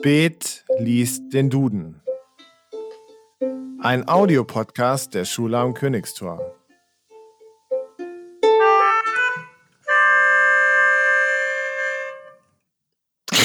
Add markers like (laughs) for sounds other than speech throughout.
Spät liest den Duden. Ein Audiopodcast der Schule am Königstor. (laughs)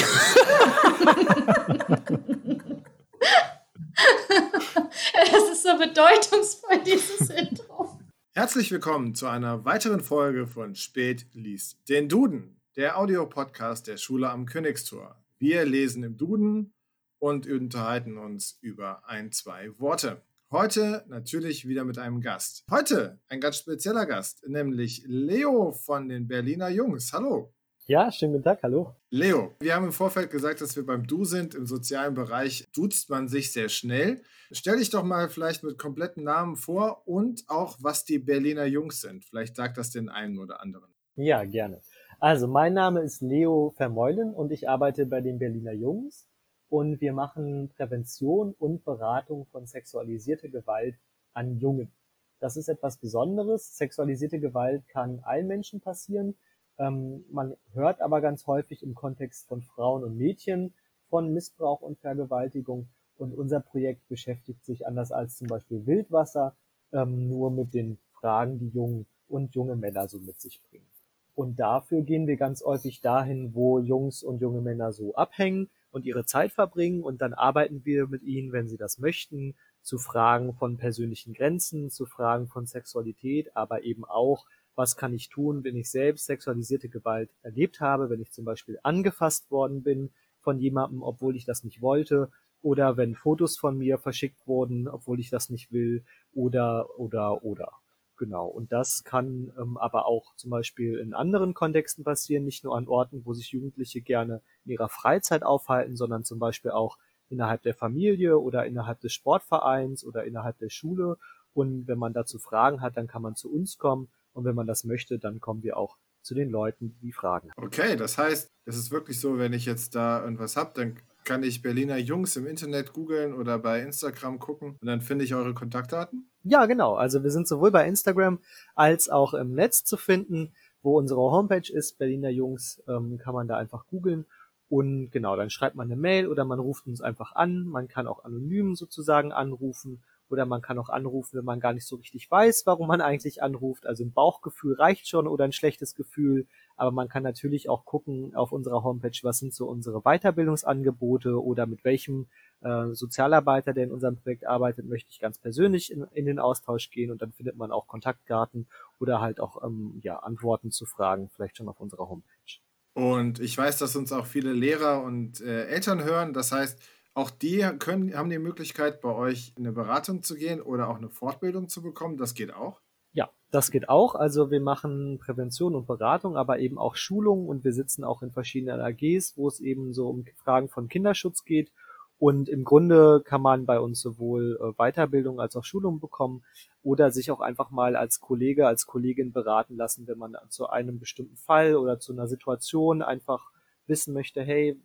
Es ist so bedeutungsvoll, dieses (laughs) Intro. Herzlich willkommen zu einer weiteren Folge von Spät liest den Duden, der Audiopodcast der Schule am Königstor. Wir lesen im Duden und unterhalten uns über ein, zwei Worte. Heute natürlich wieder mit einem Gast. Heute ein ganz spezieller Gast, nämlich Leo von den Berliner Jungs. Hallo. Ja, schönen guten Tag, hallo. Leo, wir haben im Vorfeld gesagt, dass wir beim Du sind. Im sozialen Bereich duzt man sich sehr schnell. Stell dich doch mal vielleicht mit kompletten Namen vor und auch, was die Berliner Jungs sind. Vielleicht sagt das den einen oder anderen. Ja, gerne. Also, mein Name ist Leo Vermeulen und ich arbeite bei den Berliner Jungs und wir machen Prävention und Beratung von sexualisierter Gewalt an Jungen. Das ist etwas Besonderes. Sexualisierte Gewalt kann allen Menschen passieren. Ähm, man hört aber ganz häufig im Kontext von Frauen und Mädchen von Missbrauch und Vergewaltigung. Und unser Projekt beschäftigt sich anders als zum Beispiel Wildwasser ähm, nur mit den Fragen, die Jungen und junge Männer so mit sich bringen. Und dafür gehen wir ganz häufig dahin, wo Jungs und junge Männer so abhängen und ihre Zeit verbringen. Und dann arbeiten wir mit ihnen, wenn sie das möchten, zu Fragen von persönlichen Grenzen, zu Fragen von Sexualität, aber eben auch was kann ich tun, wenn ich selbst sexualisierte Gewalt erlebt habe, wenn ich zum Beispiel angefasst worden bin von jemandem, obwohl ich das nicht wollte, oder wenn Fotos von mir verschickt wurden, obwohl ich das nicht will, oder, oder, oder. Genau. Und das kann ähm, aber auch zum Beispiel in anderen Kontexten passieren, nicht nur an Orten, wo sich Jugendliche gerne in ihrer Freizeit aufhalten, sondern zum Beispiel auch innerhalb der Familie oder innerhalb des Sportvereins oder innerhalb der Schule. Und wenn man dazu Fragen hat, dann kann man zu uns kommen und wenn man das möchte, dann kommen wir auch zu den Leuten, die Fragen haben. Okay, das heißt, es ist wirklich so, wenn ich jetzt da irgendwas habe, dann kann ich Berliner Jungs im Internet googeln oder bei Instagram gucken und dann finde ich eure Kontaktdaten? Ja, genau. Also wir sind sowohl bei Instagram als auch im Netz zu finden, wo unsere Homepage ist. Berliner Jungs ähm, kann man da einfach googeln. Und genau, dann schreibt man eine Mail oder man ruft uns einfach an. Man kann auch anonym sozusagen anrufen oder man kann auch anrufen, wenn man gar nicht so richtig weiß, warum man eigentlich anruft. Also ein Bauchgefühl reicht schon oder ein schlechtes Gefühl. Aber man kann natürlich auch gucken auf unserer Homepage, was sind so unsere Weiterbildungsangebote oder mit welchem äh, Sozialarbeiter, der in unserem Projekt arbeitet, möchte ich ganz persönlich in, in den Austausch gehen und dann findet man auch Kontaktkarten oder halt auch ähm, ja, Antworten zu Fragen, vielleicht schon auf unserer Homepage. Und ich weiß, dass uns auch viele Lehrer und äh, Eltern hören. Das heißt, auch die können, haben die Möglichkeit, bei euch in eine Beratung zu gehen oder auch eine Fortbildung zu bekommen. Das geht auch. Ja, das geht auch. Also wir machen Prävention und Beratung, aber eben auch Schulungen und wir sitzen auch in verschiedenen AGs, wo es eben so um Fragen von Kinderschutz geht. Und im Grunde kann man bei uns sowohl äh, Weiterbildung als auch Schulung bekommen oder sich auch einfach mal als Kollege, als Kollegin beraten lassen, wenn man zu einem bestimmten Fall oder zu einer Situation einfach wissen möchte, hey,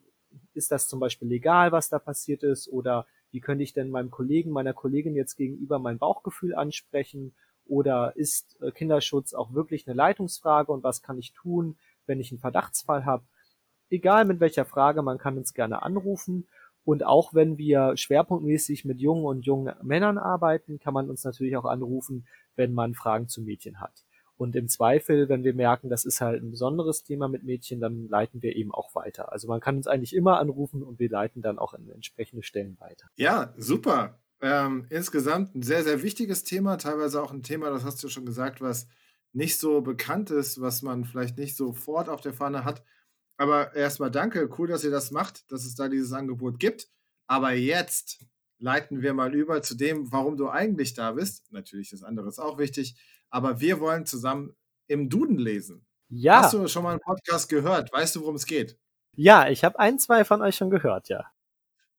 ist das zum Beispiel legal, was da passiert ist? Oder wie könnte ich denn meinem Kollegen, meiner Kollegin jetzt gegenüber mein Bauchgefühl ansprechen? Oder ist äh, Kinderschutz auch wirklich eine Leitungsfrage und was kann ich tun, wenn ich einen Verdachtsfall habe? Egal mit welcher Frage, man kann uns gerne anrufen. Und auch wenn wir schwerpunktmäßig mit jungen und jungen Männern arbeiten, kann man uns natürlich auch anrufen, wenn man Fragen zu Mädchen hat. Und im Zweifel, wenn wir merken, das ist halt ein besonderes Thema mit Mädchen, dann leiten wir eben auch weiter. Also man kann uns eigentlich immer anrufen und wir leiten dann auch in entsprechende Stellen weiter. Ja, super. Ähm, insgesamt ein sehr, sehr wichtiges Thema, teilweise auch ein Thema, das hast du schon gesagt, was nicht so bekannt ist, was man vielleicht nicht sofort auf der Fahne hat. Aber erstmal danke, cool, dass ihr das macht, dass es da dieses Angebot gibt. Aber jetzt leiten wir mal über zu dem, warum du eigentlich da bist. Natürlich, das andere ist auch wichtig aber wir wollen zusammen im Duden lesen. Ja. Hast du schon mal einen Podcast gehört? Weißt du, worum es geht? Ja, ich habe ein, zwei von euch schon gehört, ja.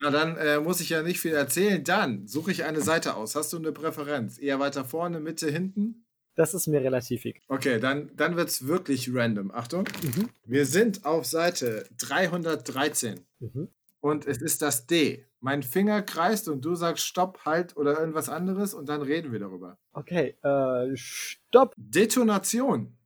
Na, dann äh, muss ich ja nicht viel erzählen. Dann suche ich eine Seite aus. Hast du eine Präferenz? Eher weiter vorne, Mitte, hinten? Das ist mir relativ egal. Okay, dann, dann wird es wirklich random. Achtung. Mhm. Wir sind auf Seite 313. Mhm. Und es ist das D mein Finger kreist und du sagst Stopp, Halt oder irgendwas anderes und dann reden wir darüber. Okay, äh, Stopp. Detonation.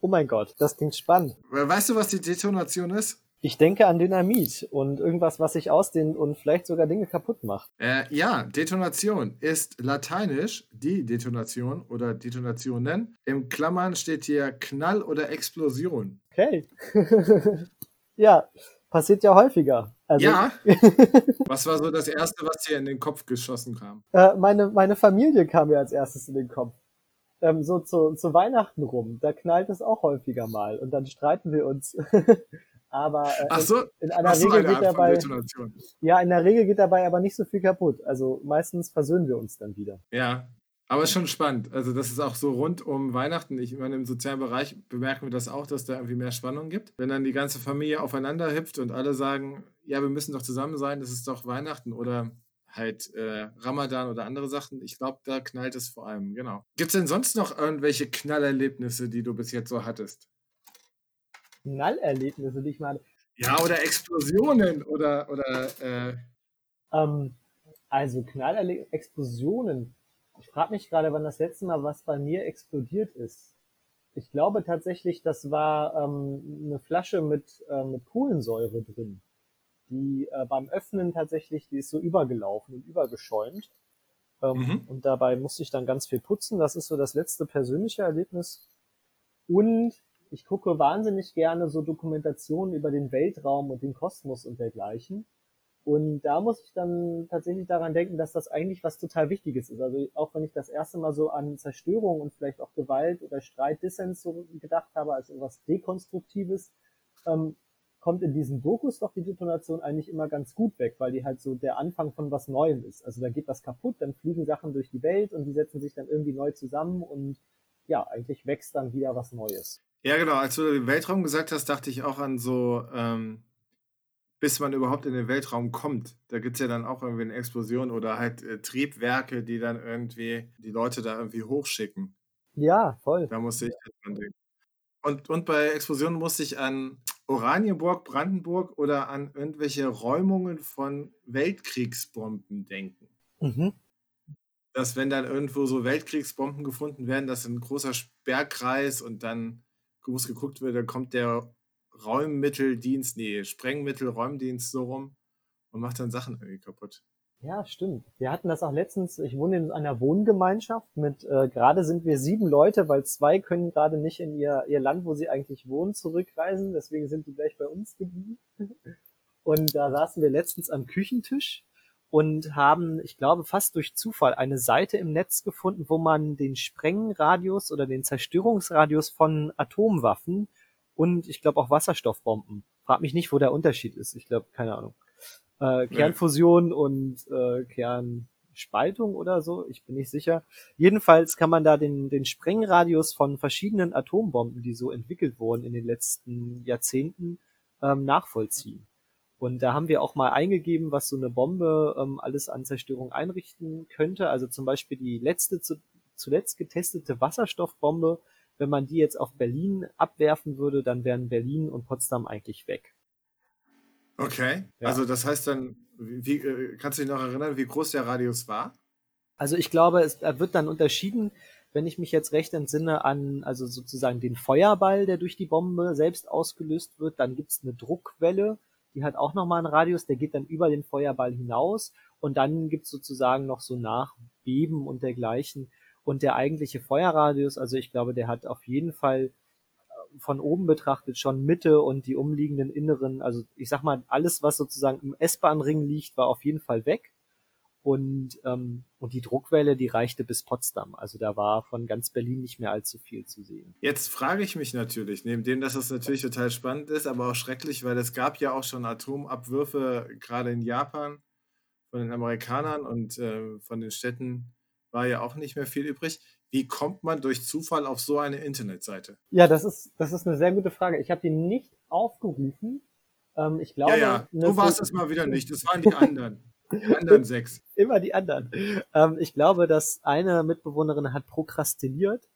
Oh mein Gott, das klingt spannend. Weißt du, was die Detonation ist? Ich denke an Dynamit und irgendwas, was sich ausdehnt und vielleicht sogar Dinge kaputt macht. Äh, ja, Detonation ist lateinisch die Detonation oder Detonationen. Im Klammern steht hier Knall oder Explosion. Okay. (laughs) ja, passiert ja häufiger. Also, ja. (laughs) was war so das Erste, was dir in den Kopf geschossen kam? Äh, meine, meine Familie kam mir als erstes in den Kopf. Ähm, so zu, zu Weihnachten rum, da knallt es auch häufiger mal und dann streiten wir uns. (laughs) aber äh, so, in, in einer Regel eine geht dabei ja in der Regel geht dabei aber nicht so viel kaputt. Also meistens versöhnen wir uns dann wieder. Ja, aber ist schon spannend. Also das ist auch so rund um Weihnachten. Ich meine, im sozialen Bereich bemerken wir das auch, dass da irgendwie mehr Spannung gibt. Wenn dann die ganze Familie aufeinander hüpft und alle sagen, ja, wir müssen doch zusammen sein, das ist doch Weihnachten oder halt äh, Ramadan oder andere Sachen. Ich glaube, da knallt es vor allem, genau. Gibt es denn sonst noch irgendwelche Knallerlebnisse, die du bis jetzt so hattest? Knallerlebnisse, die ich meine. Ja, oder Explosionen oder, oder äh ähm, also Knallerlebnisse, Explosionen. Ich frage mich gerade, wann das letzte Mal was bei mir explodiert ist. Ich glaube tatsächlich, das war ähm, eine Flasche mit, äh, mit Kohlensäure drin. Die äh, beim Öffnen tatsächlich, die ist so übergelaufen und übergeschäumt. Ähm, mhm. Und dabei musste ich dann ganz viel putzen. Das ist so das letzte persönliche Erlebnis. Und ich gucke wahnsinnig gerne so Dokumentationen über den Weltraum und den Kosmos und dergleichen. Und da muss ich dann tatsächlich daran denken, dass das eigentlich was total Wichtiges ist. Also auch wenn ich das erste Mal so an Zerstörung und vielleicht auch Gewalt oder Streit, Dissens so gedacht habe, als etwas Dekonstruktives, ähm, kommt in diesen Dokus doch die Detonation eigentlich immer ganz gut weg, weil die halt so der Anfang von was Neuem ist. Also da geht was kaputt, dann fliegen Sachen durch die Welt und die setzen sich dann irgendwie neu zusammen und ja, eigentlich wächst dann wieder was Neues. Ja, genau. Als du den Weltraum gesagt hast, dachte ich auch an so ähm, bis man überhaupt in den Weltraum kommt. Da gibt es ja dann auch irgendwie eine Explosion oder halt äh, Triebwerke, die dann irgendwie die Leute da irgendwie hochschicken. Ja, voll. Da musste ich dran denken. Und, und bei Explosionen musste ich an Oranienburg, Brandenburg oder an irgendwelche Räumungen von Weltkriegsbomben denken. Mhm. Dass wenn dann irgendwo so Weltkriegsbomben gefunden werden, das ist ein großer Sperrkreis und dann groß geguckt wird, dann kommt der Räummitteldienst, nee, Sprengmittel, Räumdienst so rum und macht dann Sachen irgendwie kaputt. Ja, stimmt. Wir hatten das auch letztens, ich wohne in einer Wohngemeinschaft mit, äh, gerade sind wir sieben Leute, weil zwei können gerade nicht in ihr, ihr Land, wo sie eigentlich wohnen, zurückreisen, deswegen sind die gleich bei uns geblieben. Und da saßen wir letztens am Küchentisch und haben, ich glaube, fast durch Zufall eine Seite im Netz gefunden, wo man den Sprengradius oder den Zerstörungsradius von Atomwaffen und ich glaube auch Wasserstoffbomben. Frag mich nicht, wo der Unterschied ist. Ich glaube, keine Ahnung. Äh, Kernfusion ja. und äh, Kernspaltung oder so, ich bin nicht sicher. Jedenfalls kann man da den, den Sprengradius von verschiedenen Atombomben, die so entwickelt wurden in den letzten Jahrzehnten, ähm, nachvollziehen. Und da haben wir auch mal eingegeben, was so eine Bombe ähm, alles an Zerstörung einrichten könnte. Also zum Beispiel die letzte zu, zuletzt getestete Wasserstoffbombe wenn man die jetzt auf Berlin abwerfen würde, dann wären Berlin und Potsdam eigentlich weg. Okay, ja. also das heißt dann, wie, äh, kannst du dich noch erinnern, wie groß der Radius war? Also ich glaube, es wird dann unterschieden, wenn ich mich jetzt recht entsinne an, also sozusagen den Feuerball, der durch die Bombe selbst ausgelöst wird, dann gibt es eine Druckwelle, die hat auch nochmal einen Radius, der geht dann über den Feuerball hinaus und dann gibt es sozusagen noch so Nachbeben und dergleichen. Und der eigentliche Feuerradius, also ich glaube, der hat auf jeden Fall äh, von oben betrachtet schon Mitte und die umliegenden Inneren, also ich sag mal, alles, was sozusagen im S-Bahn-Ring liegt, war auf jeden Fall weg. Und, ähm, und die Druckwelle, die reichte bis Potsdam. Also da war von ganz Berlin nicht mehr allzu viel zu sehen. Jetzt frage ich mich natürlich, neben dem, dass das natürlich total spannend ist, aber auch schrecklich, weil es gab ja auch schon Atomabwürfe, gerade in Japan, von den Amerikanern und äh, von den Städten war ja auch nicht mehr viel übrig. Wie kommt man durch Zufall auf so eine Internetseite? Ja, das ist, das ist eine sehr gute Frage. Ich habe die nicht aufgerufen. Ähm, ich glaube, ja, ja. du warst es mal wieder nicht. Das waren die (laughs) anderen. Die anderen sechs. Immer die anderen. Ähm, ich glaube, dass eine Mitbewohnerin hat prokrastiniert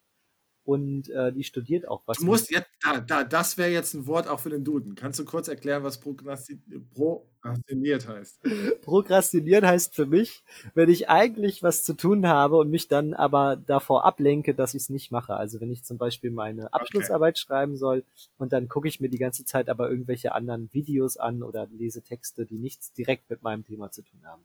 und äh, die studiert auch was. Du musst jetzt, da, da, das wäre jetzt ein Wort auch für den Duden. Kannst du kurz erklären, was prokrastiniert heißt? (laughs) Prokrastinieren heißt für mich, wenn ich eigentlich was zu tun habe und mich dann aber davor ablenke, dass ich es nicht mache. Also wenn ich zum Beispiel meine Abschlussarbeit okay. schreiben soll und dann gucke ich mir die ganze Zeit aber irgendwelche anderen Videos an oder lese Texte, die nichts direkt mit meinem Thema zu tun haben.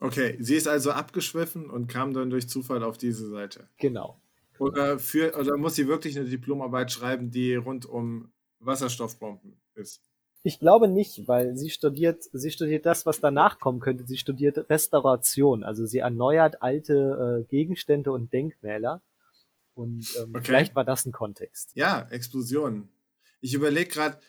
Okay, sie ist also abgeschwiffen und kam dann durch Zufall auf diese Seite. Genau. Oder, für, oder muss sie wirklich eine Diplomarbeit schreiben, die rund um Wasserstoffbomben ist? Ich glaube nicht, weil sie studiert, sie studiert das, was danach kommen könnte. Sie studiert Restauration, also sie erneuert alte äh, Gegenstände und Denkmäler. Und ähm, okay. vielleicht war das ein Kontext. Ja, Explosionen. Ich überlege gerade,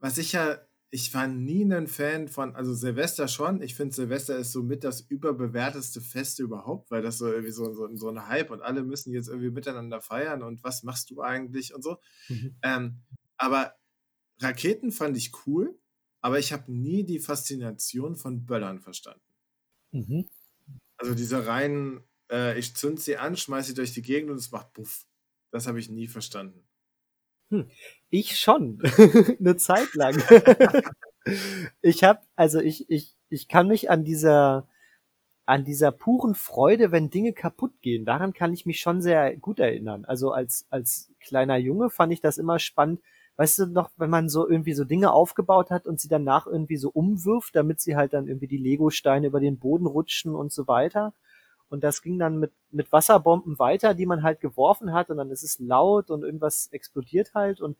was ich ja ich war nie ein Fan von, also Silvester schon. Ich finde, Silvester ist so mit das überbewerteste Fest überhaupt, weil das so irgendwie so, so, so ein Hype und alle müssen jetzt irgendwie miteinander feiern und was machst du eigentlich und so. Mhm. Ähm, aber Raketen fand ich cool, aber ich habe nie die Faszination von Böllern verstanden. Mhm. Also diese reinen, äh, ich zünd sie an, schmeiß sie durch die Gegend und es macht Puff. Das habe ich nie verstanden. Hm, ich schon. (laughs) Eine Zeit lang. (laughs) ich habe, also ich, ich, ich kann mich an dieser, an dieser puren Freude, wenn Dinge kaputt gehen, daran kann ich mich schon sehr gut erinnern. Also als, als kleiner Junge fand ich das immer spannend. Weißt du noch, wenn man so irgendwie so Dinge aufgebaut hat und sie danach irgendwie so umwirft, damit sie halt dann irgendwie die Lego-Steine über den Boden rutschen und so weiter. Und das ging dann mit, mit Wasserbomben weiter, die man halt geworfen hat und dann ist es laut und irgendwas explodiert halt und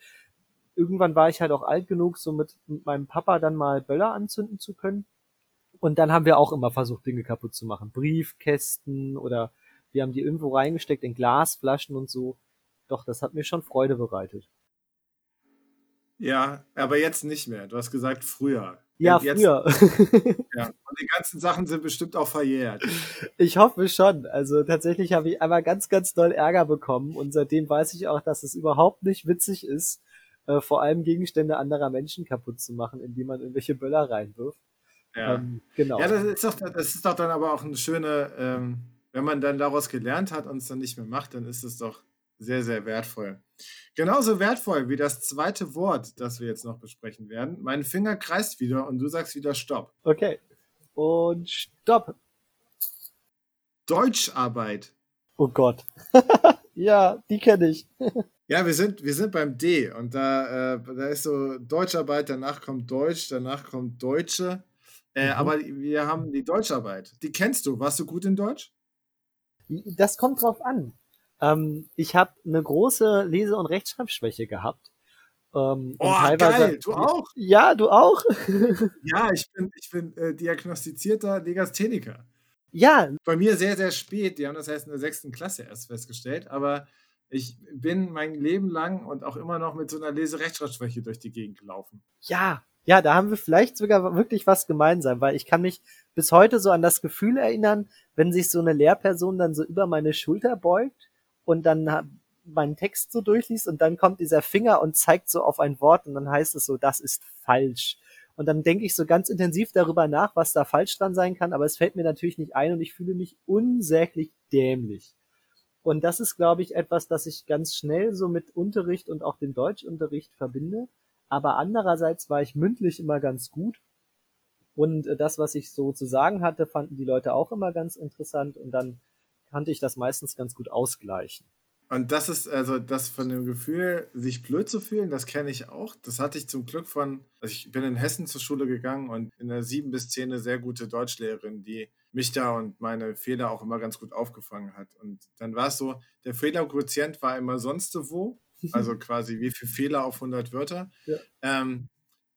irgendwann war ich halt auch alt genug, so mit, mit meinem Papa dann mal Böller anzünden zu können. Und dann haben wir auch immer versucht, Dinge kaputt zu machen. Briefkästen oder wir haben die irgendwo reingesteckt in Glasflaschen und so. Doch, das hat mir schon Freude bereitet. Ja, aber jetzt nicht mehr. Du hast gesagt früher. Ja, jetzt, früher. ja, (laughs) die ganzen Sachen sind bestimmt auch verjährt. Ich hoffe schon. Also tatsächlich habe ich einmal ganz, ganz doll Ärger bekommen und seitdem weiß ich auch, dass es überhaupt nicht witzig ist, äh, vor allem Gegenstände anderer Menschen kaputt zu machen, indem man irgendwelche Böller reinwirft. Ja, ähm, genau. Ja, das ist, doch, das ist doch dann aber auch eine schöne, ähm, wenn man dann daraus gelernt hat und es dann nicht mehr macht, dann ist es doch sehr, sehr wertvoll. Genauso wertvoll wie das zweite Wort, das wir jetzt noch besprechen werden. Mein Finger kreist wieder und du sagst wieder Stopp. Okay. Und Stopp. Deutscharbeit. Oh Gott. (laughs) ja, die kenne ich. (laughs) ja, wir sind, wir sind beim D und da, äh, da ist so Deutscharbeit, danach kommt Deutsch, danach kommt Deutsche. Äh, mhm. Aber wir haben die Deutscharbeit. Die kennst du. Warst du gut in Deutsch? Das kommt drauf an. Ähm, ich habe eine große Lese- und Rechtschreibschwäche gehabt. Ähm, oh, teilweise, geil, du auch? Ja, du auch? (laughs) ja, ich bin, ich bin äh, diagnostizierter Legastheniker. Ja. Bei mir sehr, sehr spät. Die haben das erst in der sechsten Klasse erst festgestellt. Aber ich bin mein Leben lang und auch immer noch mit so einer Lese-Rechtschreibschwäche durch die Gegend gelaufen. Ja, ja, da haben wir vielleicht sogar wirklich was gemeinsam, weil ich kann mich bis heute so an das Gefühl erinnern, wenn sich so eine Lehrperson dann so über meine Schulter beugt und dann meinen Text so durchliest und dann kommt dieser Finger und zeigt so auf ein Wort und dann heißt es so, das ist falsch. Und dann denke ich so ganz intensiv darüber nach, was da falsch dran sein kann, aber es fällt mir natürlich nicht ein und ich fühle mich unsäglich dämlich. Und das ist, glaube ich, etwas, das ich ganz schnell so mit Unterricht und auch dem Deutschunterricht verbinde. Aber andererseits war ich mündlich immer ganz gut. Und äh, das, was ich so zu sagen hatte, fanden die Leute auch immer ganz interessant. Und dann konnte ich das meistens ganz gut ausgleichen. Und das ist also das von dem Gefühl, sich blöd zu fühlen, das kenne ich auch. Das hatte ich zum Glück von, also ich bin in Hessen zur Schule gegangen und in der sieben bis zehn eine sehr gute Deutschlehrerin, die mich da und meine Fehler auch immer ganz gut aufgefangen hat. Und dann war es so, der Fehlerquotient war immer sonst wo, (laughs) also quasi wie viel Fehler auf 100 Wörter. Ja. Ähm,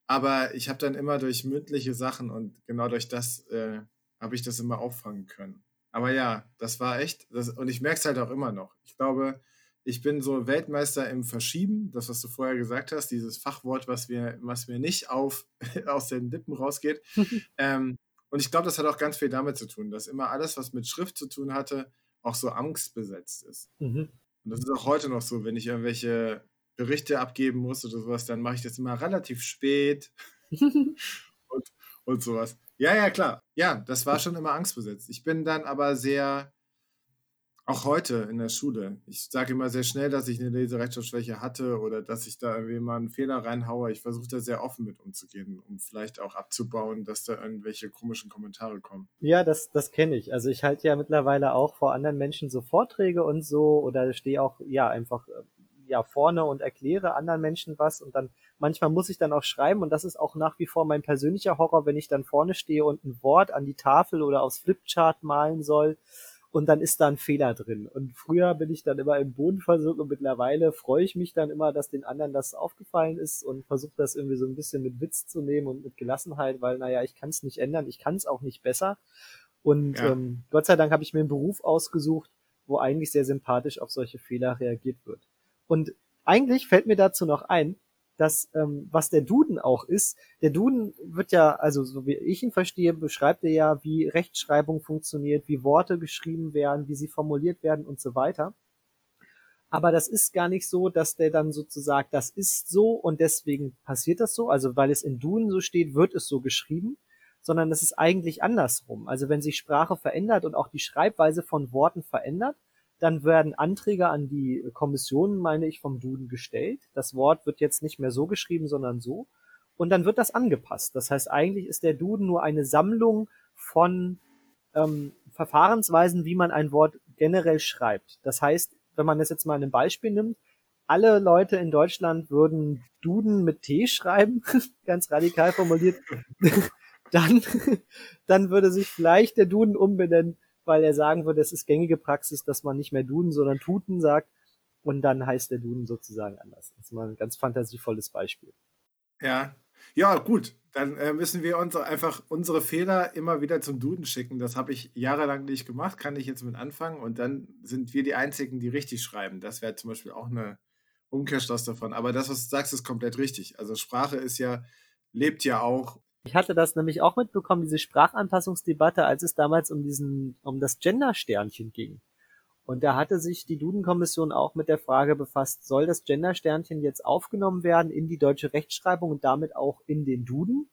aber ich habe dann immer durch mündliche Sachen und genau durch das äh, habe ich das immer auffangen können. Aber ja, das war echt, das, und ich merke es halt auch immer noch. Ich glaube, ich bin so Weltmeister im Verschieben, das, was du vorher gesagt hast, dieses Fachwort, was mir, was mir nicht auf, (laughs) aus den Lippen rausgeht. (laughs) ähm, und ich glaube, das hat auch ganz viel damit zu tun, dass immer alles, was mit Schrift zu tun hatte, auch so angstbesetzt ist. Mhm. Und das ist auch heute noch so, wenn ich irgendwelche Berichte abgeben muss oder sowas, dann mache ich das immer relativ spät (laughs) und, sowas. Ja, ja, klar. Ja, das war schon immer angstbesetzt. Ich bin dann aber sehr, Auch heute in der Schule. Ich sage immer sehr schnell, dass ich eine Leserechtschreibschwäche hatte oder dass ich da irgendwie mal einen Fehler reinhaue. Ich versuche da sehr offen mit umzugehen, um vielleicht auch abzubauen, dass da irgendwelche komischen Kommentare kommen. Ja, das, das kenne ich. Also ich halte ja mittlerweile auch vor anderen Menschen so Vorträge und so oder stehe auch ja einfach äh, ja vorne und erkläre anderen Menschen was und dann manchmal muss ich dann auch schreiben und das ist auch nach wie vor mein persönlicher Horror, wenn ich dann vorne stehe und ein Wort an die Tafel oder aufs Flipchart malen soll und dann ist da ein Fehler drin. Und früher bin ich dann immer im Boden versunken und mittlerweile freue ich mich dann immer, dass den anderen das aufgefallen ist und versuche das irgendwie so ein bisschen mit Witz zu nehmen und mit Gelassenheit, weil naja, ich kann es nicht ändern, ich kann es auch nicht besser. Und ja. ähm, Gott sei Dank habe ich mir einen Beruf ausgesucht, wo eigentlich sehr sympathisch auf solche Fehler reagiert wird. Und eigentlich fällt mir dazu noch ein, dass ähm, was der Duden auch ist, der Duden wird ja, also so wie ich ihn verstehe, beschreibt er ja, wie Rechtschreibung funktioniert, wie Worte geschrieben werden, wie sie formuliert werden und so weiter. Aber das ist gar nicht so, dass der dann sozusagen, das ist so und deswegen passiert das so. Also weil es in Duden so steht, wird es so geschrieben, sondern es ist eigentlich andersrum. Also wenn sich Sprache verändert und auch die Schreibweise von Worten verändert, dann werden Anträge an die Kommission, meine ich, vom Duden gestellt. Das Wort wird jetzt nicht mehr so geschrieben, sondern so. Und dann wird das angepasst. Das heißt, eigentlich ist der Duden nur eine Sammlung von ähm, Verfahrensweisen, wie man ein Wort generell schreibt. Das heißt, wenn man das jetzt mal ein Beispiel nimmt, alle Leute in Deutschland würden Duden mit T schreiben, (laughs) ganz radikal formuliert, (laughs) dann, dann würde sich vielleicht der Duden umbenennen weil er sagen würde, es ist gängige Praxis, dass man nicht mehr Duden, sondern Tuten sagt und dann heißt der Duden sozusagen anders. Das ist mal ein ganz fantasievolles Beispiel. Ja, ja, gut. Dann äh, müssen wir uns einfach unsere Fehler immer wieder zum Duden schicken. Das habe ich jahrelang nicht gemacht, kann ich jetzt mit anfangen. Und dann sind wir die Einzigen, die richtig schreiben. Das wäre zum Beispiel auch eine Umkehrschluss davon. Aber das, was du sagst, ist komplett richtig. Also Sprache ist ja, lebt ja auch ich hatte das nämlich auch mitbekommen, diese Sprachanpassungsdebatte, als es damals um diesen, um das Gender-Sternchen ging. Und da hatte sich die Duden-Kommission auch mit der Frage befasst, soll das Gender-Sternchen jetzt aufgenommen werden in die deutsche Rechtschreibung und damit auch in den Duden?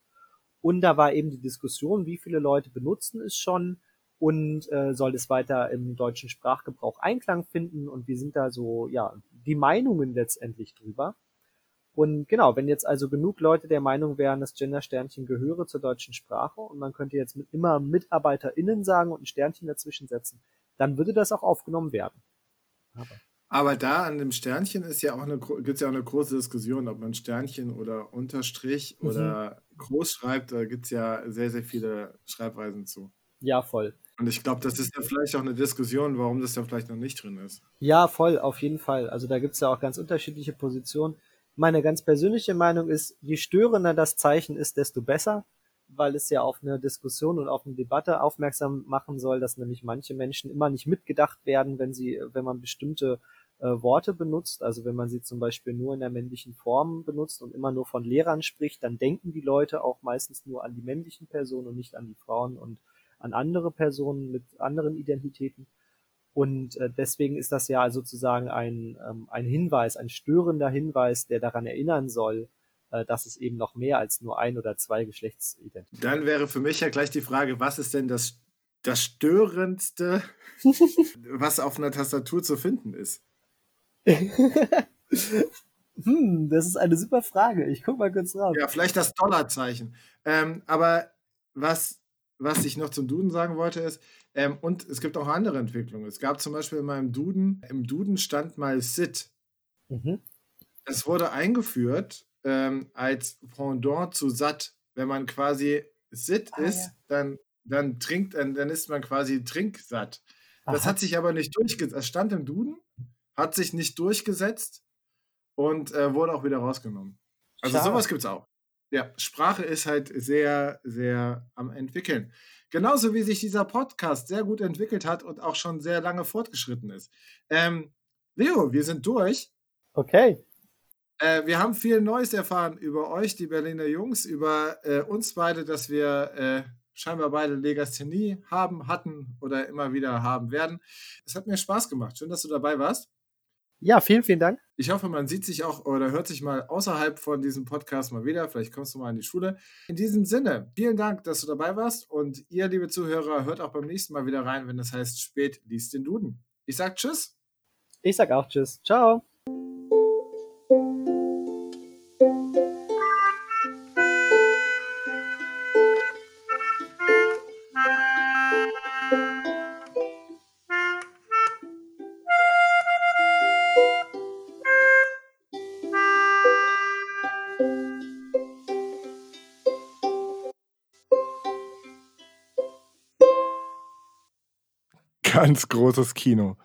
Und da war eben die Diskussion, wie viele Leute benutzen es schon und äh, soll es weiter im deutschen Sprachgebrauch Einklang finden und wie sind da so, ja, die Meinungen letztendlich drüber. Und genau, wenn jetzt also genug Leute der Meinung wären, das Gender-Sternchen gehöre zur deutschen Sprache und man könnte jetzt mit immer MitarbeiterInnen sagen und ein Sternchen dazwischen setzen, dann würde das auch aufgenommen werden. Aber, Aber da an dem Sternchen ist ja auch eine, gibt es ja auch eine große Diskussion, ob man Sternchen oder Unterstrich mhm. oder groß schreibt. Da gibt es ja sehr, sehr viele Schreibweisen zu. Ja, voll. Und ich glaube, das ist ja vielleicht auch eine Diskussion, warum das ja vielleicht noch nicht drin ist. Ja, voll, auf jeden Fall. Also da gibt es ja auch ganz unterschiedliche Positionen. Meine ganz persönliche Meinung ist, je störender das Zeichen ist, desto besser, weil es ja auf eine Diskussion und auf eine Debatte aufmerksam machen soll, dass nämlich manche Menschen immer nicht mitgedacht werden, wenn sie, wenn man bestimmte äh, Worte benutzt, also wenn man sie zum Beispiel nur in der männlichen Form benutzt und immer nur von Lehrern spricht, dann denken die Leute auch meistens nur an die männlichen Personen und nicht an die Frauen und an andere Personen mit anderen Identitäten. Und äh, deswegen ist das ja sozusagen ein, ähm, ein Hinweis, ein störender Hinweis, der daran erinnern soll, äh, dass es eben noch mehr als nur ein oder zwei Geschlechtsidentitäten Dann wäre für mich ja gleich die Frage, was ist denn das, das Störendste, (laughs) was auf einer Tastatur zu finden ist? (laughs) hm, das ist eine super Frage. Ich guck mal kurz drauf. Ja, vielleicht das Dollarzeichen. Ähm, aber was, was ich noch zum Duden sagen wollte, ist, ähm, und es gibt auch andere Entwicklungen. Es gab zum Beispiel in meinem Duden, im Duden stand mal Sit. Mhm. Es wurde eingeführt ähm, als Pendant zu Satt. Wenn man quasi Sit ah, ist, ja. dann, dann trinkt, dann, dann ist man quasi trinksatt. Aha. Das hat sich aber nicht durchgesetzt. Es stand im Duden, hat sich nicht durchgesetzt und äh, wurde auch wieder rausgenommen. Also Schau. sowas gibt es auch. Ja, Sprache ist halt sehr, sehr am entwickeln. Genauso wie sich dieser Podcast sehr gut entwickelt hat und auch schon sehr lange fortgeschritten ist. Ähm, Leo, wir sind durch. Okay. Äh, wir haben viel Neues erfahren über euch, die Berliner Jungs, über äh, uns beide, dass wir äh, scheinbar beide Legasthenie haben, hatten oder immer wieder haben werden. Es hat mir Spaß gemacht. Schön, dass du dabei warst. Ja, vielen, vielen Dank. Ich hoffe, man sieht sich auch oder hört sich mal außerhalb von diesem Podcast mal wieder. Vielleicht kommst du mal in die Schule. In diesem Sinne, vielen Dank, dass du dabei warst. Und ihr, liebe Zuhörer, hört auch beim nächsten Mal wieder rein, wenn das heißt, spät liest den Duden. Ich sag Tschüss. Ich sag auch Tschüss. Ciao. Ganz großes Kino.